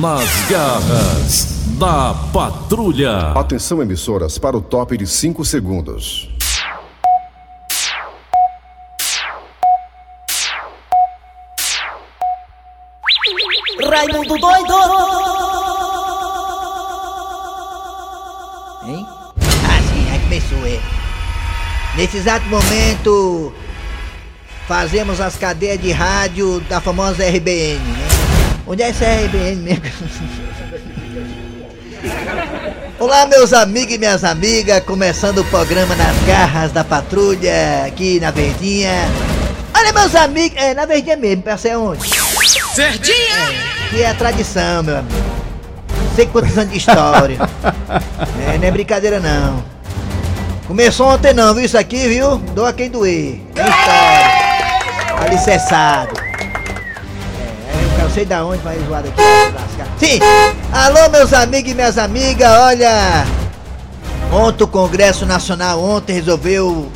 Nas garras da patrulha. Atenção, emissoras, para o top de 5 segundos. Raimundo doido! Hein? Ah, sim, aí começou, é. Nesse exato momento, fazemos as cadeias de rádio da famosa RBN, né? Onde é essa RBN mesmo? Olá, meus amigos e minhas amigas, começando o programa Nas Garras da Patrulha, aqui na Verdinha. Olha, meus amigos, é na Verdinha mesmo, pra ser onde? Verdinha! Que é a tradição, meu amigo. Sei quantos anos de história. é, não é brincadeira não. Começou ontem não, viu isso aqui, viu? Doa quem doer. É história. Alicerçado. É, sei da onde vai zoar aqui. Sim! Alô, meus amigos e minhas amigas, olha! Ontem o Congresso Nacional ontem resolveu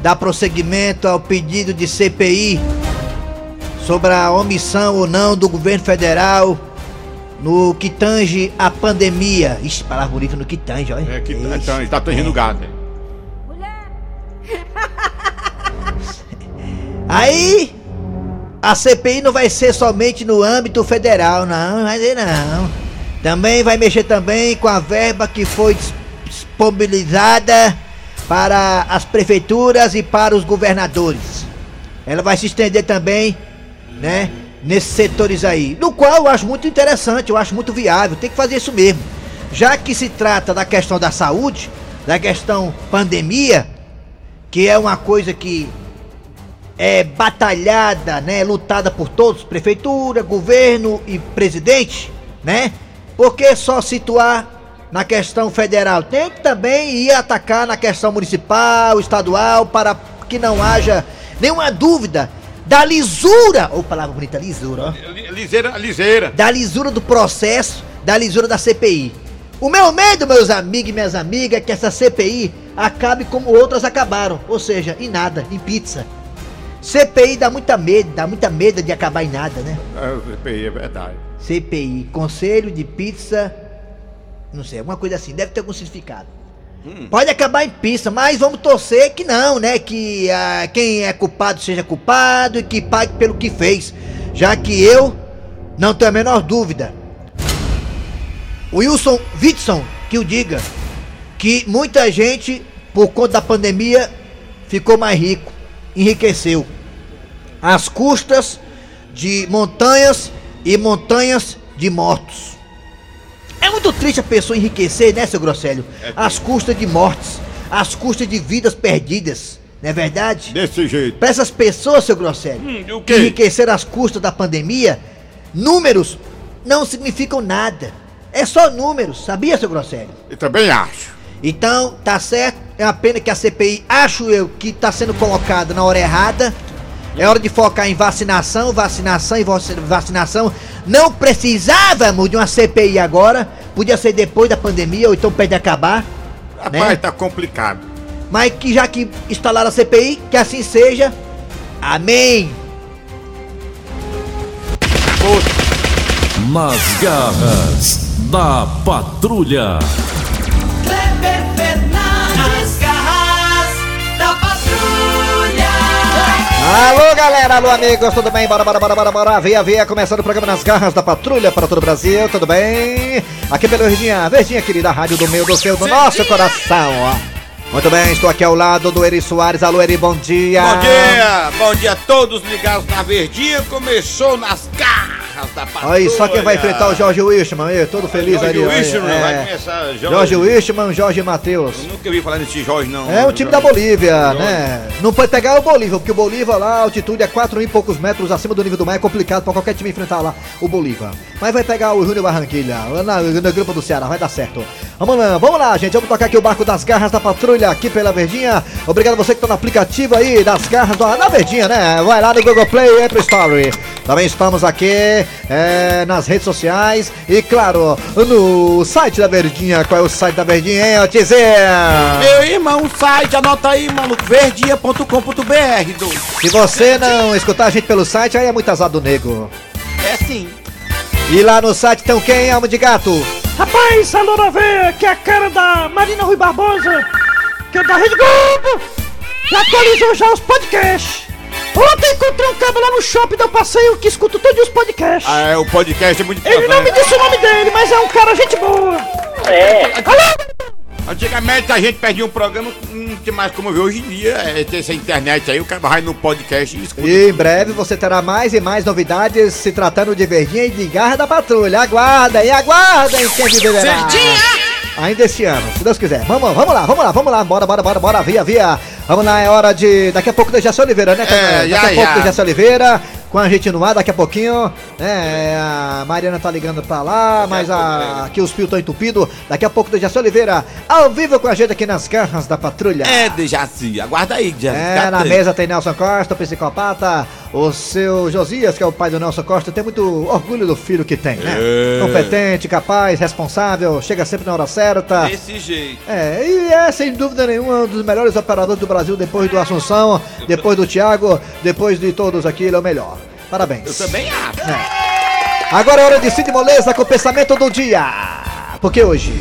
dar prosseguimento ao pedido de CPI sobre a omissão ou não do governo federal no que tange a pandemia. Ixi, palavra bonita no que tange, olha. É que então, ele tá tangendo gado. hein? Aí, a CPI não vai ser somente no âmbito federal, não, vai ser não. Também vai mexer também com a verba que foi dis- disponibilizada para as prefeituras e para os governadores. Ela vai se estender também, né, nesses setores aí. No qual eu acho muito interessante, eu acho muito viável, tem que fazer isso mesmo. Já que se trata da questão da saúde, da questão pandemia, que é uma coisa que é batalhada, né, lutada por todos, prefeitura, governo e presidente, né? Por que só situar na questão federal? Tem que também ir atacar na questão municipal, estadual, para que não haja nenhuma dúvida da lisura, ou palavra bonita, lisura, ó Li- Liseira, liseira. da lisura do processo, da lisura da CPI. O meu medo, meus amigos e minhas amigas, é que essa CPI acabe como outras acabaram, ou seja, em nada, em pizza. CPI dá muita medo, dá muita medo de acabar em nada, né? É, é verdade. CPI, Conselho de Pizza, não sei, alguma coisa assim, deve ter algum significado. Pode acabar em pizza, mas vamos torcer que não, né? Que ah, quem é culpado seja culpado e que pague pelo que fez. Já que eu não tenho a menor dúvida. Wilson Whitson, que o diga, que muita gente, por conta da pandemia, ficou mais rico, enriqueceu. Às custas de montanhas e montanhas de mortos. É muito triste a pessoa enriquecer, né, seu Grosselho? Às custas de mortes, às custas de vidas perdidas, não é verdade? Desse jeito. Para essas pessoas, seu Grosselho, Hum, que enriqueceram às custas da pandemia, números não significam nada. É só números, sabia, seu Grosselho? Eu também acho. Então, tá certo. É uma pena que a CPI, acho eu, que tá sendo colocada na hora errada. É hora de focar em vacinação, vacinação e vaci- vacinação. Não precisávamos de uma CPI agora. Podia ser depois da pandemia, ou então perto de acabar. Rapaz, Né? tá complicado. Mas que já que instalaram a CPI, que assim seja. Amém. Nas garras da patrulha. Alô galera, alô amigos, tudo bem? Bora, bora, bora, bora, bora. Via, via, começando o programa Nas Garras da Patrulha para todo o Brasil, tudo bem? Aqui pelo Verdinha, Verdinha querida, rádio do meu, do seu, do nosso coração, ó. Muito bem, estou aqui ao lado do Eri Soares. Alô Eri, bom dia. Bom dia! Bom dia a todos ligados na Verdinha. Começou nas garras. Aí, só quem vai enfrentar o Jorge Wishman aí, todo feliz Jorge ali. Wishman, é. vai começar Jorge. Jorge Wishman, Jorge Matheus. Eu nunca ouvi falar nesse Jorge, não. É o time da Jorge. Bolívia, Jorge. né? Não pode pegar o Bolívia, porque o Bolívia lá, a altitude é 4 mil e poucos metros acima do nível do mar, é complicado pra qualquer time enfrentar lá o Bolívia. Mas vai pegar o Júnior Barranquilha, lá na, no grupo do Ceará, vai dar certo. Vamos lá, vamos lá, gente, vamos tocar aqui o barco das garras da patrulha aqui pela Verdinha. Obrigado a você que tá no aplicativo aí das garras da, da Verdinha, né? Vai lá no Google Play e Apple Story. Também estamos aqui é, nas redes sociais e, claro, no site da Verdinha. Qual é o site da Verdinha, hein, Otizinho? Meu irmão, site, anota aí, mano, verdinha.com.br. Se você não escutar a gente pelo site, aí é muito azar do nego. É sim. E lá no site estão quem, Alma de Gato? Rapaz, a Loura Veia, que é a cara da Marina Rui Barbosa, que é da Rede Globo, já atualizou já os podcasts. Ontem encontrei um cara lá no shopping do passeio que escuta todos os podcasts. Ah, é, o podcast é muito Ele não me disse o nome dele, mas é um cara gente boa. É. Alô, Antigamente a gente perdia um programa, não tinha mais como ver. Hoje em dia, é, tem essa internet aí, o cara vai no podcast e escuta. E em breve você terá mais e mais novidades se tratando de Verdinha e de Garra da Patrulha. Aguardem, aguardem quem viverá. Ainda esse ano, se Deus quiser. Vamos, vamos lá, vamos lá, vamos lá. Bora, bora, bora, bora, via, via. Vamos lá, é hora de. Daqui a pouco do Jaci Oliveira, né? É, Daqui já, a pouco já. do Jaci Oliveira. Com a gente no ar daqui a pouquinho. É, a Mariana tá ligando pra lá, mas a, aqui os fios estão entupidos. Daqui a pouco do Jaci Oliveira, ao vivo com a gente aqui nas garras da patrulha. É, de Jaci, aguarda aí, Jaci. É, na mesa tem Nelson Costa, o psicopata, o seu Josias, que é o pai do Nelson Costa, tem muito orgulho do filho que tem, né? É. Competente, capaz, responsável, chega sempre na hora certa. Desse jeito. É, e é sem dúvida nenhuma um dos melhores operadores do Brasil depois do Assunção, depois do Thiago, depois de todos aqui, ele é o melhor. Parabéns. Eu também acho. Agora é hora de Cid Moleza com o pensamento do dia. Porque hoje,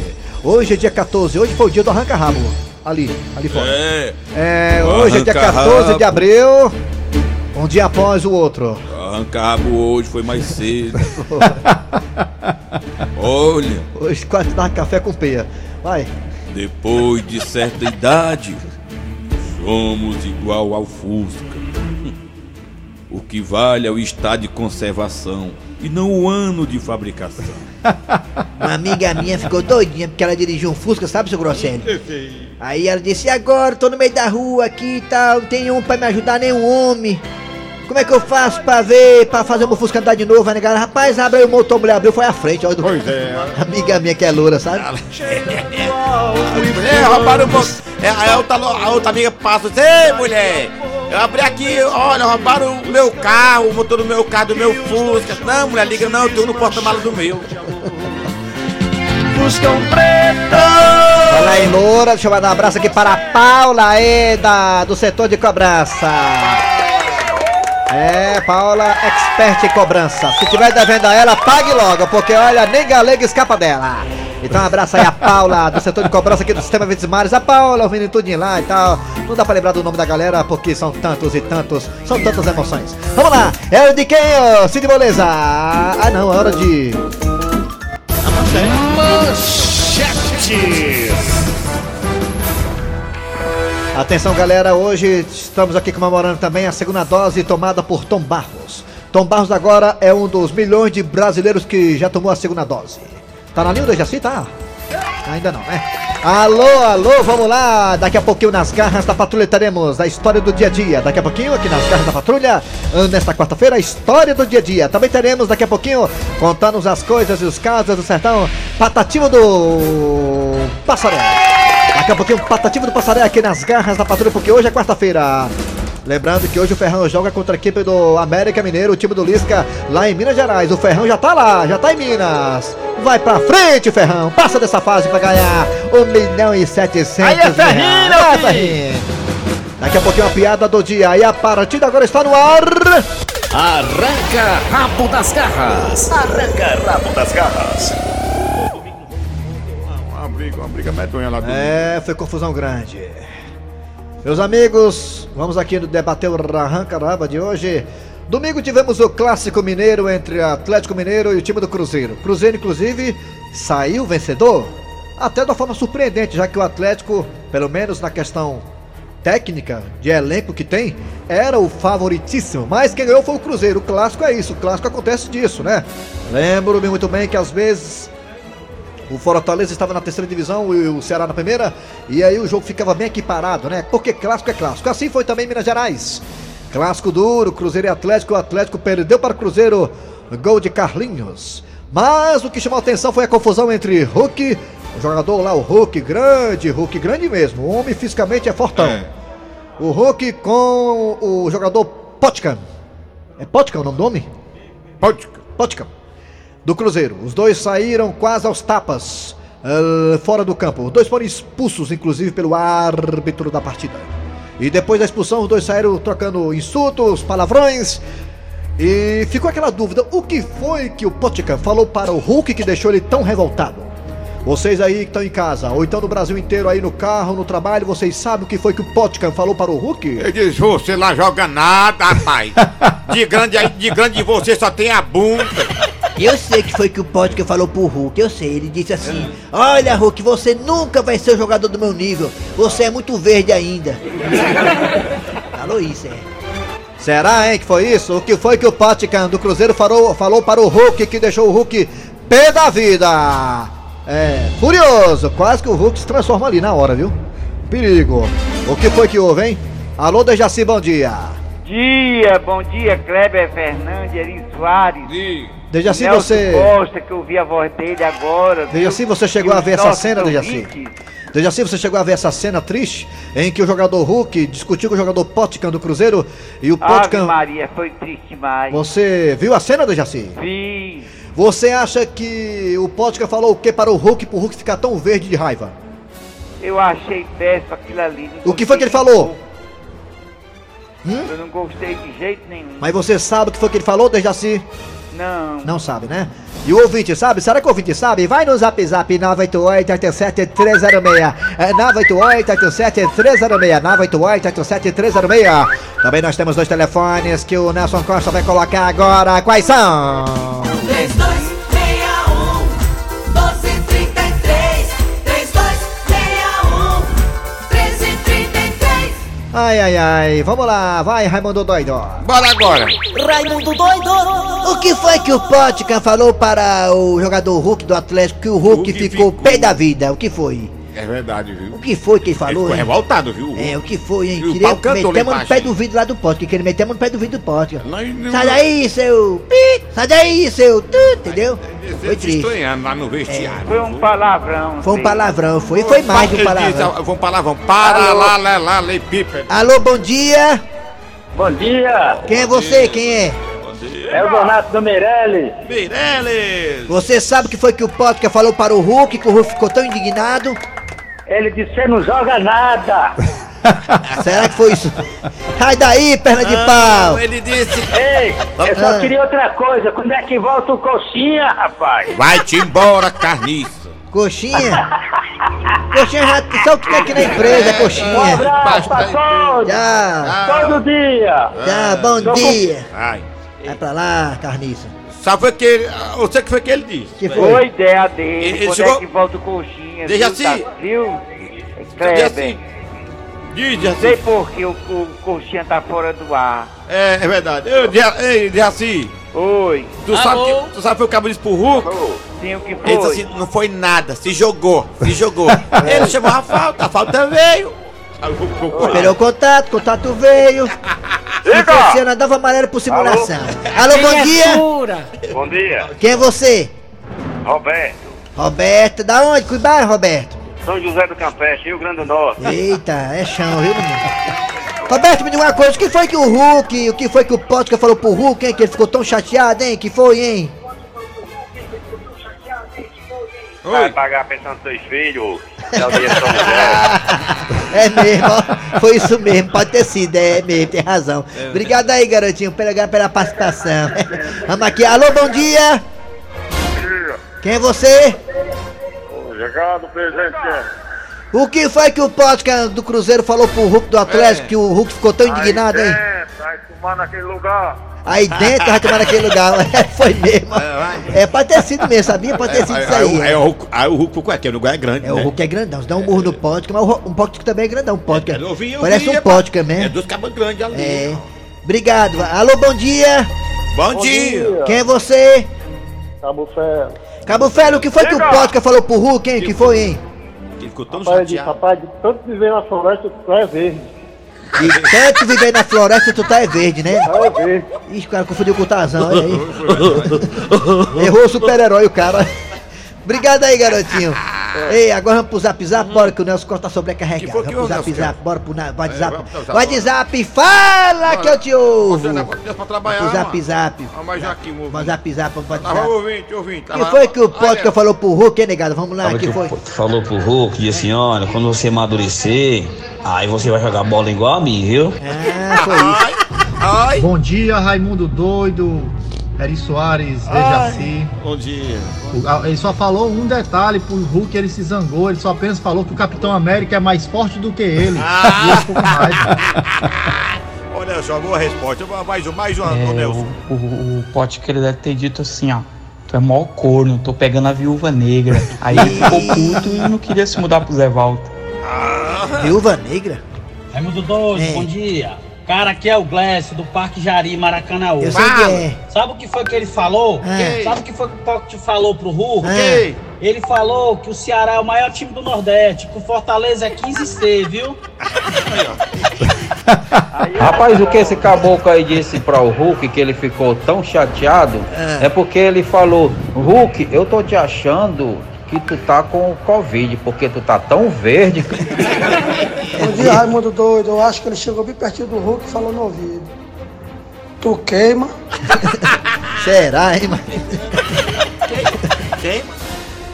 hoje é dia 14, hoje foi o dia do arranca-rabo. Ali, ali fora. É, É, hoje é dia 14 de abril, um dia após o outro. arrancar rabo hoje foi mais cedo. Olha, Hoje quase dá café com peia. Vai. depois de certa idade, somos igual ao Fusca. O que vale é o estado de conservação e não o ano de fabricação. Uma amiga minha ficou doidinha porque ela dirigiu um Fusca, sabe, seu Grosselio? Aí ela disse, e agora tô no meio da rua aqui e tal, não tem um pra me ajudar, nenhum homem. Como é que eu faço pra ver, pra fazer o meu Fusca andar de novo? Aí negada, rapaz, abre aí o motor, a mulher abriu, foi à frente, olha. Pois é. Amiga minha que é loura, sabe? É, roubaram o mo- é, a, outra, a outra amiga passa e diz, Ei, mulher, eu abri aqui, olha, roubaram o meu carro, o motor do meu carro, do meu Fusca. Não, mulher, liga não, eu tenho no porta-malas do meu. Fala aí, loura, deixa eu mandar um abraço aqui para a Paula aí, da, do setor de cobrança. É, Paula, expert em cobrança. Se tiver devendo a ela, pague logo, porque olha, nem galego escapa dela. Então um abraço aí a Paula, do setor de cobrança aqui do Sistema Verdes Mares. A Paula, ouvindo tudinho lá e tal. Não dá pra lembrar do nome da galera, porque são tantos e tantos, são tantas emoções. Vamos lá, é hora de quem, ô, Cid Moleza? Ah não, é hora de... Atenção galera, hoje estamos aqui comemorando também a segunda dose tomada por Tom Barros. Tom Barros agora é um dos milhões de brasileiros que já tomou a segunda dose. Tá na linha do Jaci, tá? Ainda não, né? Alô, alô, vamos lá! Daqui a pouquinho nas garras da patrulha teremos a história do dia a dia. Daqui a pouquinho aqui nas garras da patrulha, ah, nesta quarta-feira, a história do dia a dia. Também teremos daqui a pouquinho contando as coisas e os casos do sertão patativo do Passaré. Daqui a pouquinho, Patativo do Passaré aqui nas garras da patrulha, porque hoje é quarta-feira. Lembrando que hoje o Ferrão joga contra a equipe do América Mineiro, o time do Lisca, lá em Minas Gerais. O Ferrão já tá lá, já tá em Minas. Vai pra frente, Ferrão. Passa dessa fase pra ganhar 1 milhão e 700 Aí é Ferrinho, Vai. Ferrinho. Daqui a pouquinho a piada do dia. E a partida agora está no ar. Arranca rabo das garras. Uma briga, uma briga medonha lá É, foi confusão grande. Meus amigos, vamos aqui debater o Arranca Raba de hoje. Domingo tivemos o clássico mineiro entre Atlético Mineiro e o time do Cruzeiro. Cruzeiro, inclusive, saiu vencedor. Até de uma forma surpreendente, já que o Atlético, pelo menos na questão técnica de elenco que tem, era o favoritíssimo. Mas quem ganhou foi o Cruzeiro. O clássico é isso, o clássico acontece disso, né? Lembro-me muito bem que às vezes o Fortaleza estava na terceira divisão e o Ceará na primeira, e aí o jogo ficava bem equiparado, né? Porque clássico é clássico. Assim foi também em Minas Gerais. Clássico duro, Cruzeiro e Atlético. O Atlético perdeu para o Cruzeiro, gol de Carlinhos. Mas o que chamou a atenção foi a confusão entre Hulk, o jogador lá, o Hulk grande, Hulk grande mesmo. O homem fisicamente é fortão. É. O Hulk com o jogador Potkan. É Potkan o nome do homem? Pode. Potkan, do Cruzeiro. Os dois saíram quase aos tapas eh, fora do campo. Os dois foram expulsos, inclusive, pelo árbitro da partida. E depois da expulsão, os dois saíram trocando insultos, palavrões. E ficou aquela dúvida: o que foi que o Potkan falou para o Hulk que deixou ele tão revoltado? Vocês aí que estão em casa, ou então no Brasil inteiro aí no carro, no trabalho, vocês sabem o que foi que o Potkan falou para o Hulk? Ele diz, você lá joga nada, rapaz. De grande, aí- de grande de você só tem a bunda. Eu sei que foi que o Potker falou pro Hulk, eu sei. Ele disse assim: Olha, Hulk, você nunca vai ser o jogador do meu nível. Você é muito verde ainda. falou isso, é. Será, hein, que foi isso? O que foi que o Potkan do Cruzeiro falou, falou para o Hulk que deixou o Hulk pé da vida? É, curioso, quase que o Hulk se transforma ali na hora, viu? Perigo. O que foi que houve, hein? Alô, Dejaci, bom dia. dia, bom dia, Kleber Fernandes, Eri Soares. Dejaci, Nelson você. Costa, que eu vi a voz dele agora. viu? Dejaci, você chegou a ver essa cena, Dejaci? ouvintes. Dejaci, você chegou a ver essa cena triste em que o jogador Hulk discutiu com o jogador Potkan do Cruzeiro e o Ave Potkan. Maria, foi triste demais. Você viu a cena, Dejaci? Vi. Você acha que o Potkan falou o que para o Hulk pro Hulk ficar tão verde de raiva? Eu achei péssimo aquilo ali. O que foi que ele falou? pouco. Eu não gostei de jeito nenhum. Mas você sabe o que foi que ele falou, Dejaci? Não. Não sabe, né? E o ouvinte sabe? Será que o ouvinte sabe? Vai no zap zap 988-87-306. É 988-87-306. 988-87-306. Também nós temos dois telefones que o Nelson Costa vai colocar agora. Quais são? 3261 Ai, ai, ai. Vamos lá. Vai, Raimundo Doido. Bora agora. Raimundo doido O que foi que o Potkan falou para o jogador Hulk do Atlético que o Hulk, Hulk ficou ficou- pé da vida? O que foi? É verdade, viu? O que foi que ele Ele falou? ficou hein? revoltado, viu? É, o que foi, hein? E o Queria metemos no pé do vidro lá do Potkan, que ele metemos no pé do vidro do. Nós não- Sai daí, seu... pi! Sai daí, seu... tu, Entendeu? Foi Ele triste. estranhando lá no vestiário. Foi um palavrão. Foi um palavrão, foi. E foi mais de um Ele diz, palavrão. ah, Foi um palavrão. Para lá, lá, lá, lei pipa. Alô, bom dia. Bom dia, Quem é você? Quem é? é o Donato do Meirelles. Meirelles! Você sabe o que foi que o Potkan falou para o Hulk, que o Hulk ficou tão indignado? Ele disse: Você não joga nada. Será que foi isso? Sai daí, perna de Ah, pau! Ele disse. Ei, eu só queria outra coisa. Quando é que volta o coxinha, rapaz? Vai-te embora, carniça. Coxinha? Coxinha já só o que tem aqui na empresa, é coxinha. abraço pra Tchau, Todo dia. tchau, bom dia. Ai. Vai pra lá, carniça. Sabe foi que ele. Eu sei que foi que ele disse. Que Foi foi? ideia dele. Ele- ele Quando chegou- é que volta o coxinha? Deixa viu, assim. tá- Viu? Cadê Kleber. assim? Diz Sei assim. por que o, o coxinha tá fora do ar. É, é verdade. Ei, Diaci, Oi. tu sabe que. Tu sabe que o cabo disse pro Hulk? Sim, o que Ele disse foi? assim, não foi nada, se jogou, se jogou. ele chamou a falta, a falta veio. Aí o Hulk ficou com Esperou o contato, o contato veio. Se fosse nada, dava amarelo por simulação. Alô, bom dia. Bom dia. Quem é você? Roberto. Roberto, da onde? Cuidado, Roberto. São José do Campestre, Rio Grande do Norte. Eita, é chão, viu, menino? Roberto, me diga uma coisa, o que foi que o Hulk, o que foi que o Potker falou pro Hulk, hein? Que ele ficou tão chateado, hein? Que foi, hein? Vai pagar a pensão dos seus filhos. É o dia de São José. É mesmo, ó. foi isso mesmo, pode ter sido, é mesmo, tem razão. Obrigado aí, garotinho, pela, pela participação. Vamos aqui, alô, bom dia! Quem é você? Chegado, presidente. O que foi que o Potker do Cruzeiro falou pro Hulk do Atlético, que o Hulk ficou tão indignado, hein? Vai fumar naquele lugar. Aí dentro, vai tomar naquele lugar, É, foi mesmo. É, pode ter sido mesmo, sabia? Pode ter sido isso Aí, aí. aí, é. o Hulk- aí o Hulk o lugar é grande. É, o né? Hulk é grandão, você dá um murro no Potker, mas o um Potker também é grandão, um Potker. Eu vi, eu Parece vi, um é, Potker É dos cabos grandes ali. É. Obrigado. Alô, bom dia. Bom, dia. Quem é você? Cabo Ferro. Cabo Ferro, o que foi que o Potker falou pro Hulk, hein? Que foi, hein? Ele ficou tão Rapaz, chateado. rapaz, de tanto viver na floresta, tu é verde. De tanto viver na floresta, tu tá é verde, né? É verde. Ixi, o cara confundiu com o Tarzan, olha aí. Errou o super-herói, o cara. Obrigado aí, garotinho. Ei, agora vamos pro zap zap, bora que o Nelson Costa tá sobrecarregado. Que Vamos pro zap zap, bora pro na- WhatsApp. zap. WhatsApp, fala que eu te ouvo. Pra trabalhar, Pro zap zap. Mas já aqui, Vamos zap zap, vamos pro Tava WhatsApp. ouvinte, ouvinte. O que foi que o Potker falou pro Hulk, hein, negado? Vamos lá, que foi? falou pro Hulk, disse assim, olha, quando você amadurecer, aí você vai jogar bola igual a mim, viu? Ah, foi isso. Ai. Bom dia, Raimundo Doido, Eri Soares, Dejaci. Bom dia. O- Ele só falou um detalhe pro Hulk, ele se zangou, ele só apenas falou que o Capitão América é mais forte do que ele. E raiva. Olha só, boa resposta. Mais um, mais um, É, Nelson. o, o, o pote que ele deve ter dito assim, ó. Tu é mó corno, tô pegando a viúva negra. Aí ele ficou puto e não queria se mudar pro Zé Walter. Viúva negra? Raimundo Doido, É. bom dia. Cara, aqui é o Glécio do Parque Jari, Maracanã. Eu sei que é. Sabe o que foi que ele falou? É. Sabe o que foi que o Pocket falou pro Hulk? É. Ele falou que o Ceará é o maior time do Nordeste, que o Fortaleza é 15C, viu? Rapaz, o que esse caboclo aí disse para o Hulk que ele ficou tão chateado é. porque ele falou: Hulk, eu tô te achando que tu tá com Covid, porque tu tá tão verde. Bom dia, Raimundo Doido. Eu acho que ele chegou bem pertinho do Hulk e falou no ouvido. Tu queima? Será, hein, mano? Quem?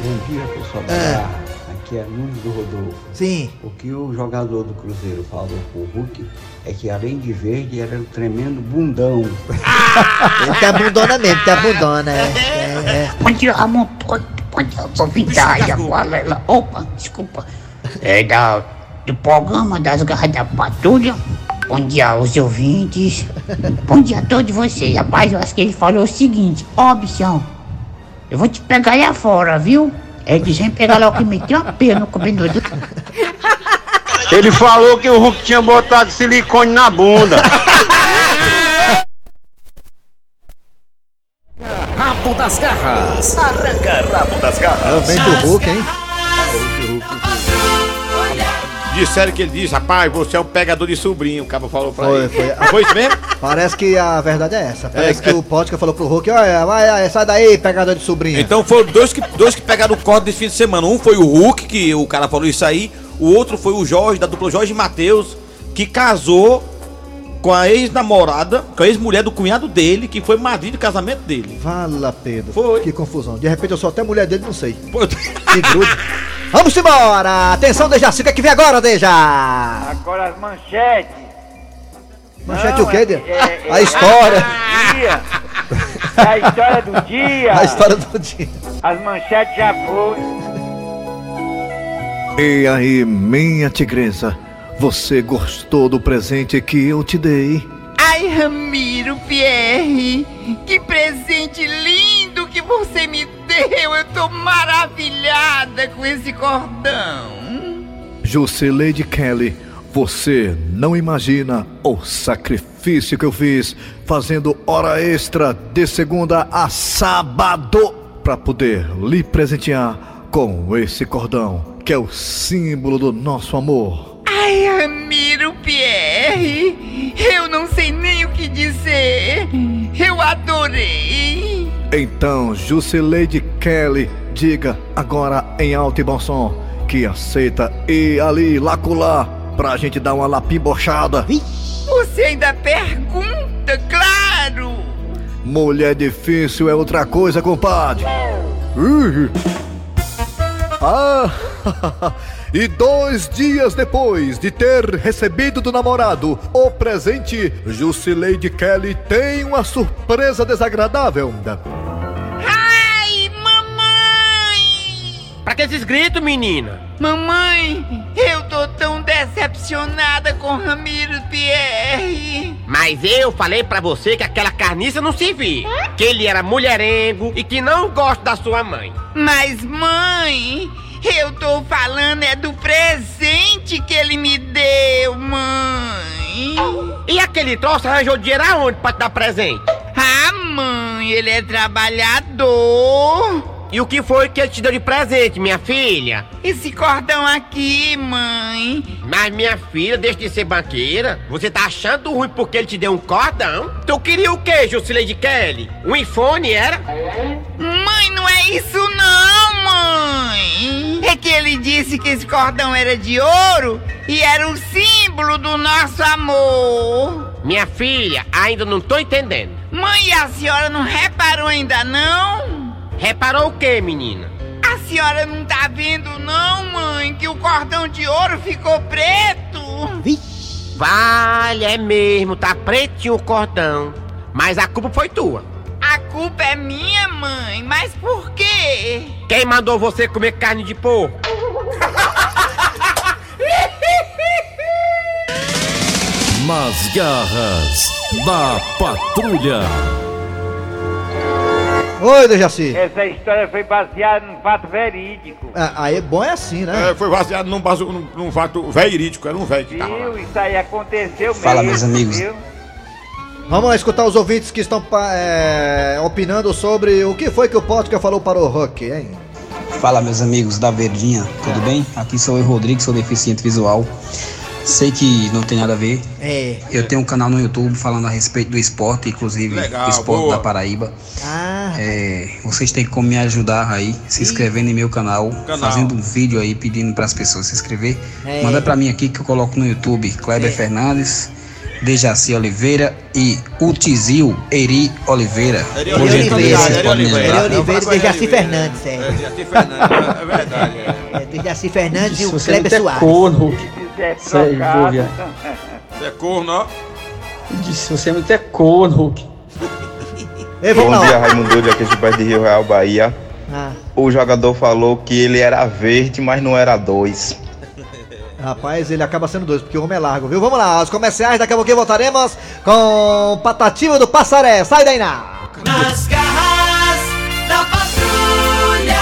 Bom dia, pessoal. É. Aqui é Nunes do Rodolfo. Sim. O que o jogador do Cruzeiro falou pro Hulk é que além de verde era um tremendo bundão. Ele tá bundona mesmo, tá bundona, é. é, é. Bom dia, Ramon Doido. Bom dia, eu sou Vidalha. Valela. Opa, desculpa. É da, do programa das garras da patrulha. Bom dia aos ouvintes. Bom dia a todos vocês. Rapaz, eu acho que ele falou o seguinte: Ó, bichão, eu vou te pegar aí afora, viu? É que vem pegar logo que meteu uma pena no comedor do. Ele falou que o Hulk tinha botado silicone na bunda. das garras. Arranca rabo das garras. Realmente o Hulk, hein? Disseram que ele disse, rapaz, você é um pegador de sobrinho, o cabo falou pra Foi, ele. foi. Foi isso mesmo? Parece que a verdade é essa. Parece É, que é- o Pótica falou pro Hulk, olha, vai, vai, sai daí, pegador de sobrinha. Então foram dois que, dois que pegaram o corte desse fim de semana. Um foi o Hulk, que o cara falou isso aí. O outro foi o Jorge, da dupla Jorge e Matheus, que casou com a ex-namorada, com a ex-mulher do cunhado dele, que foi madrinha do casamento dele. Fala, Pedro. Foi. Que confusão. De repente eu sou até mulher dele, não sei. Pô, Que grude. Vamos embora! Atenção, Dejaci, o que é que vem agora, Deja? Agora as manchetes. Manchete Não, o quê, é- De? é- é- A história. dia. É a história do dia. A história do dia. As manchetes já foram. E aí, minha tigresa, você gostou do presente que eu te dei? Ai, Ramiro Pierre, que presente lindo que você me deu. Eu tô maravilhada com esse cordão. Jusileide Kelly, você não imagina o sacrifício que eu fiz fazendo hora extra de segunda a sábado para poder lhe presentear com esse cordão que é o símbolo do nosso amor. Ai, Ramiro Pierre, eu não sei nem o que dizer. Eu adorei. Então, Jusileide Kelly, diga agora em alto e bom som que aceita ir ali, lá colar, pra gente dar uma lapimbochada. Você ainda pergunta, claro. Mulher difícil é outra coisa, compadre. Ih. Ah, e dois dias depois de ter recebido do namorado o presente, Jusileide Kelly tem uma surpresa desagradável. Ai, mamãe! Pra que esses gritos, menina? Mamãe, eu tô tão decepcionada com Ramiro Pierre. Mas eu falei pra você que aquela carniça não se via. Que ele era mulherengo e que não gosta da sua mãe. Mas, mãe, eu tô falando é do presente que ele me deu, mãe. E aquele troço arranjou dinheiro aonde pra te dar presente? Ah, mãe, ele é trabalhador. E o que foi que ele te deu de presente, minha filha? Esse cordão aqui, mãe. Mas minha filha, deixa de ser banqueira. Você tá achando ruim porque ele te deu um cordão? Tu queria o quê, Jusileide Kelly? Um iPhone, era? Mãe, não é isso não, mãe. É que ele disse que esse cordão era de ouro e era o símbolo do nosso amor. Minha filha, ainda não tô entendendo. Mãe, a senhora não reparou ainda não? Reparou o quê, menina? A senhora não tá vendo não, mãe, que o cordão de ouro ficou preto? Vale, é mesmo, tá pretinho o cordão. Mas a culpa foi tua. Culpa é minha, mãe. Mas por quê? Quem mandou você comer carne de porco? Nas garras da patrulha. Oi, Dejaci. Essa história foi baseada num fato verídico. Ah, aí é bom é assim, né? É, foi baseado num, num, num fato verídico, era um velho que tava lá. Viu? Isso aí aconteceu Fala, mesmo. meus amigos. Viu? Vamos lá escutar os ouvintes que estão é, opinando sobre o que foi que o Pótica falou para o Rock, hein? Fala meus amigos da Verdinha, tudo bem? Aqui sou eu, Rodrigo, sou deficiente visual. Sei que não tem nada a ver. É. Eu tenho um canal no YouTube falando a respeito do esporte, inclusive Legal, esporte boa. da Paraíba. Ah. É, vocês têm como me ajudar aí, se inscrevendo em meu canal, Canal. fazendo um vídeo aí pedindo para as pessoas se inscrever. É. Manda para mim aqui que eu coloco no YouTube Kleber É. Fernandes, Dejaci Oliveira e Utizil Eri Oliveira. Eri Oliveira, Eri Oliveira. Eri? Oliveira e Dejaci. Fernandes, é. É, Dejaci Fernandes, é verdade. É. É, Dejaci Fernandes e o Você Kleber não é Soares. corno, Hulk. Se é vou ver. Você é corno, ó. Disse, você é muito é corno, Hulk. Ei, vamos Bom lá. dia, Raimundo de aqui de Pé de Rio Real, Bahia. Ah, O jogador falou que ele era verde, mas não era dois. Rapaz, ele acaba sendo dois, porque o homem é largo, viu? Vamos lá, os comerciais, daqui a pouquinho voltaremos com Patativa do Passaré. Sai daí, não! Nas garras da patrulha.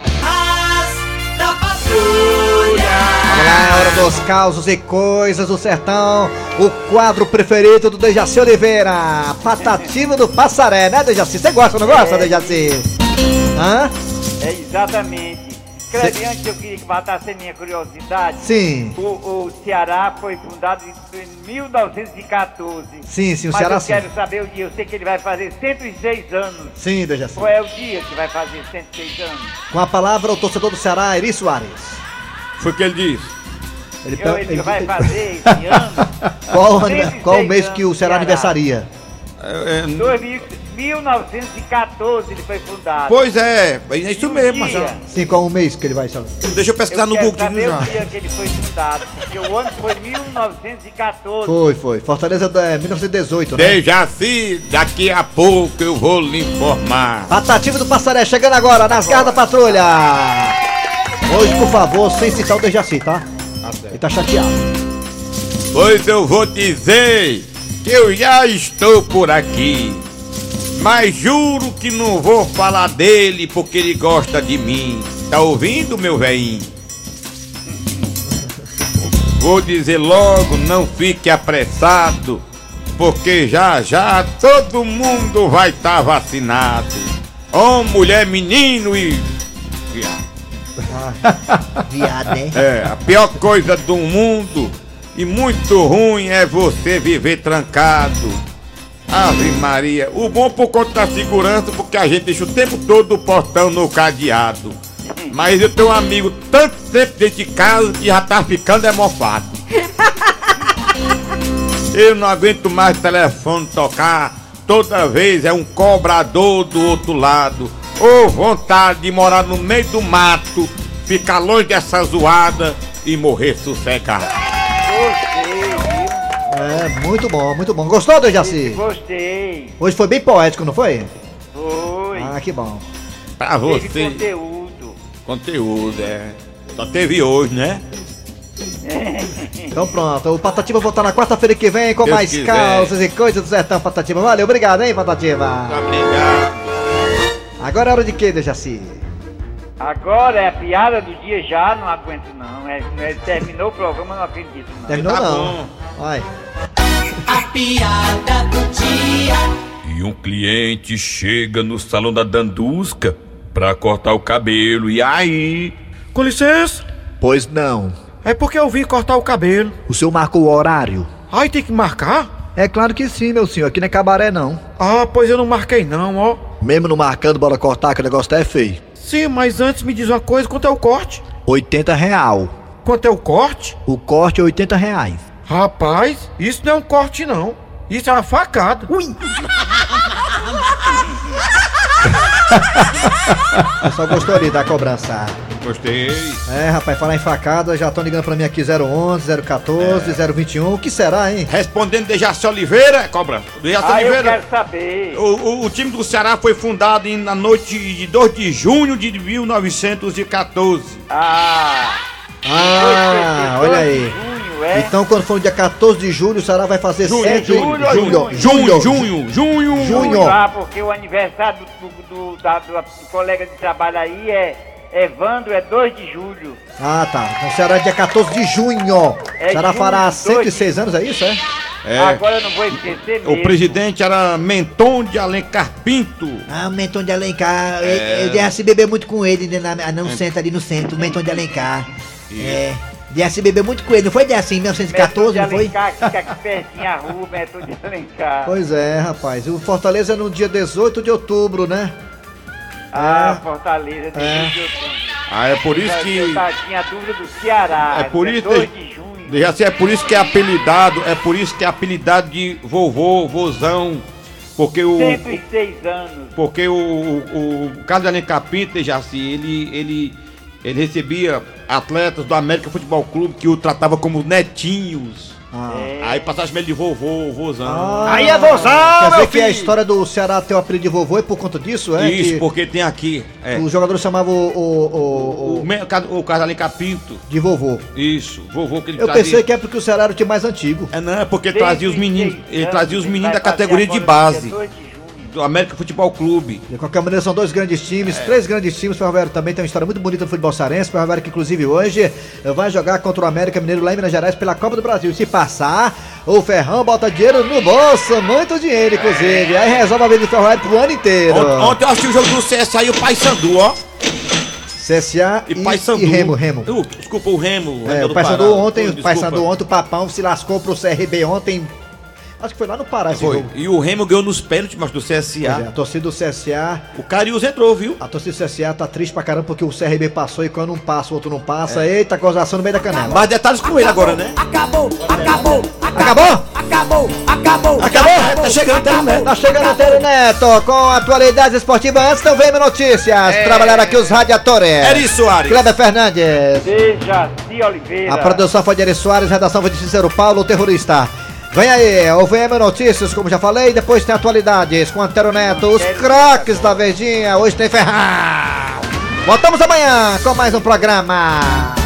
As da patrulha. Vamos lá, é hora dos causos e coisas do sertão. O quadro preferido do Dejaci Oliveira. Patativa do Passaré, né, Dejaci? Você gosta ou não gosta, É. Dejaci? Hã? É exatamente. Escreve antes, eu queria que matasse a minha curiosidade. Sim. O, o Ceará foi fundado em, em 1914. Sim, sim, o Mas Ceará eu sim. quero saber o dia. Eu sei que ele vai fazer 106 anos. Sim, Dejaci. Qual é o dia que vai fazer 106 anos? Com a palavra, o torcedor do Ceará, Eri Soares. Foi o que ele disse. Ele, Eu- ele vai fazer esse ano. Qual, 106 qual o mês que o Ceará Ceará. aniversaria? É, é, 2000 1914 ele foi fundado. pois é, é isso mesmo. Marcelo. Sim, qual o mês que ele vai saber? Deixa eu pesquisar Eu no quero Google. saber já. o dia que ele foi fundado, porque o ano foi 1914. Foi, foi. Fortaleza é 1918, né? Dejaci, daqui a pouco eu vou lhe informar. Patativa do Passaré chegando agora, nas garras da patrulha. Hoje, por favor, sem citar o Dejaci, tá? Ele tá chateado. Pois eu vou dizer que eu já estou por aqui. Mas juro que não vou falar dele porque ele gosta de mim. Tá ouvindo, meu velhinho? Vou dizer logo, não fique apressado, porque já já todo mundo vai estar vacinado. Homem, mulher, menino e. viado. viado, né? É, a pior coisa do mundo e muito ruim é você viver trancado. Ave Maria, o bom por conta da segurança, porque a gente deixa o tempo todo o portão no cadeado. Mas eu tenho um amigo tanto tempo dentro de casa que já tá ficando emofado. Eu não aguento mais telefone tocar, toda vez é um cobrador do outro lado. Ou vontade de morar no meio do mato, ficar longe dessa zoada e morrer sossegado. É, muito bom, muito bom. Gostou, Dejaci? Gostei. Hoje foi bem poético, não foi? Foi. Ah, que bom. Pra Teve você. conteúdo. Conteúdo, é. Só teve hoje, né? Então pronto, o Patativa voltar na quarta-feira que vem com Deus mais quiser. causas e coisas do sertão, Patativa. Valeu, obrigado, hein, Patativa? Obrigado. Agora é hora de quê, Dejaci? Agora é a piada do dia já, não aguento não. É, é- terminou o programa, não acredito não. Terminou Tá não. bom. Vai. A piada do dia. E um cliente chega no salão da Dandusca pra cortar o cabelo. E aí? Com licença. Pois não. É porque eu vim cortar o cabelo. O senhor marcou o horário? Ai, tem que marcar? É claro que sim, meu senhor. Aqui não é cabaré, não. Ah, pois eu não marquei não, ó. Mesmo não marcando, bora cortar, que o negócio tá é feio. Sim, mas antes me diz uma coisa, quanto é o corte? 80 real. Quanto é o corte? O corte é 80 reais. Rapaz, isso não é um corte não. Isso é uma facada. Ui! Eu só gostou ali da cobrança. Gostei. É, rapaz, falar em facada, já estão ligando pra mim aqui 011, 014, 021. O que será, hein? Respondendo Dejaci Oliveira, cobra. Dejaci Ah, eu Oliveira. quero saber. O, o- o time do Ceará foi fundado em- na noite de 2 de junho de 1914. Ah, Ah, olha aí. É? Então, quando for no dia 14 de julho, o Ceará vai fazer Junho, cento- junho, julho, junho, junho, junho, junho. Ah, porque o aniversário do, do, do- da- do- colega de trabalho aí é Evandro, é 2 de julho. Ah, tá. Então, o Ceará é dia 14 de junho. É o Ceará junho, fará dois. 106 anos, é isso, é? É. Agora eu não vou esquecer mesmo. O presidente era Menton de Alencar Pinto. Ah, o Menton de Alencar. É. Eu, eu desse beber muito com ele, né, na, no centro, ali no centro, o Menton de Alencar. É. Desse beber muito com ele, não foi desse em 1914, não foi? Alencar, que fica aqui pertinho a rua, Meton de Alencar. Pois é, rapaz. O Fortaleza é no dia 18 de outubro, né? Ah, É. Fortaleza, de É. de outubro. Ah, é por isso que. Eu tá- tinha dúvida do Ceará. É por que isso 2 que- de junho. Dejaci, é por isso que é apelidado, é por isso que é apelidado de vovô, vozão. Porque o. 106 anos. Porque o, o, o Carlos de Alencar Pinto, Dejaci, ele, ele, ele recebia atletas do América Futebol Clube que o tratava como netinhos. Aí passava ele de vovô, vozão. Ah, Quer dizer que a história do Ceará ter o apelido de vovô é por conta disso, é? Isso, Que porque tem aqui. É. Os jogadores chamavam o, o, o, O, o Carlos de Alencar Pinto. de vovô. Isso, vovô que ele Eu trazia. pensei que é porque o Ceará era o time mais antigo. É, não, é porque ele Desde trazia os meninos. Ele trazia os meninos da categoria de base. 2 Do América Futebol Clube. De qualquer maneira, são dois grandes times, três grandes times. O Ferroviário também tem uma história muito bonita no futebol cearense. O Ferroviário que, inclusive, hoje vai jogar contra o América Mineiro lá em Minas Gerais pela Copa do Brasil. Se passar, o Ferrão bota dinheiro no bolso, muito dinheiro, inclusive. Aí resolve a vida do Ferroviário pro ano inteiro. Ontem, ontem eu assisti o jogo do CSA e o Paysandu, ó. CSA E, e, Paysandu. e Remo, Remo. Uh, desculpa, o Remo. o É, o Paysandu ontem, o. Paysandu ontem, o Papão se lascou pro CRB ontem. Acho que foi lá no Pará esse Foi. jogo. E o Remo ganhou nos pênaltis, mas do Pois é, CSA. a torcida do CSA. O Carius entrou, viu? A torcida do CSA tá triste pra caramba porque o CRB passou e quando um passa, o outro não passa. Eita, gozação no meio da canela. Mais detalhes com ele agora, né? Acabou! Acabou! Acabou! Acabou! Acabou! Tá chegando até o Neto. Tá chegando até o Neto com atualidades esportivas. Antes não vem notícias. Trabalharam aqui os radiadores. Eri Soares. Kleber Fernandes. Dejaci Oliveira. A produção foi de Eri Soares, redação foi de Cícero Paulo, o terrorista. Vem aí, o VM Notícias, como já falei, depois tem atualidades com Antero Neto, os craques da Verdinha, hoje tem Ferrão. Voltamos amanhã com mais um programa.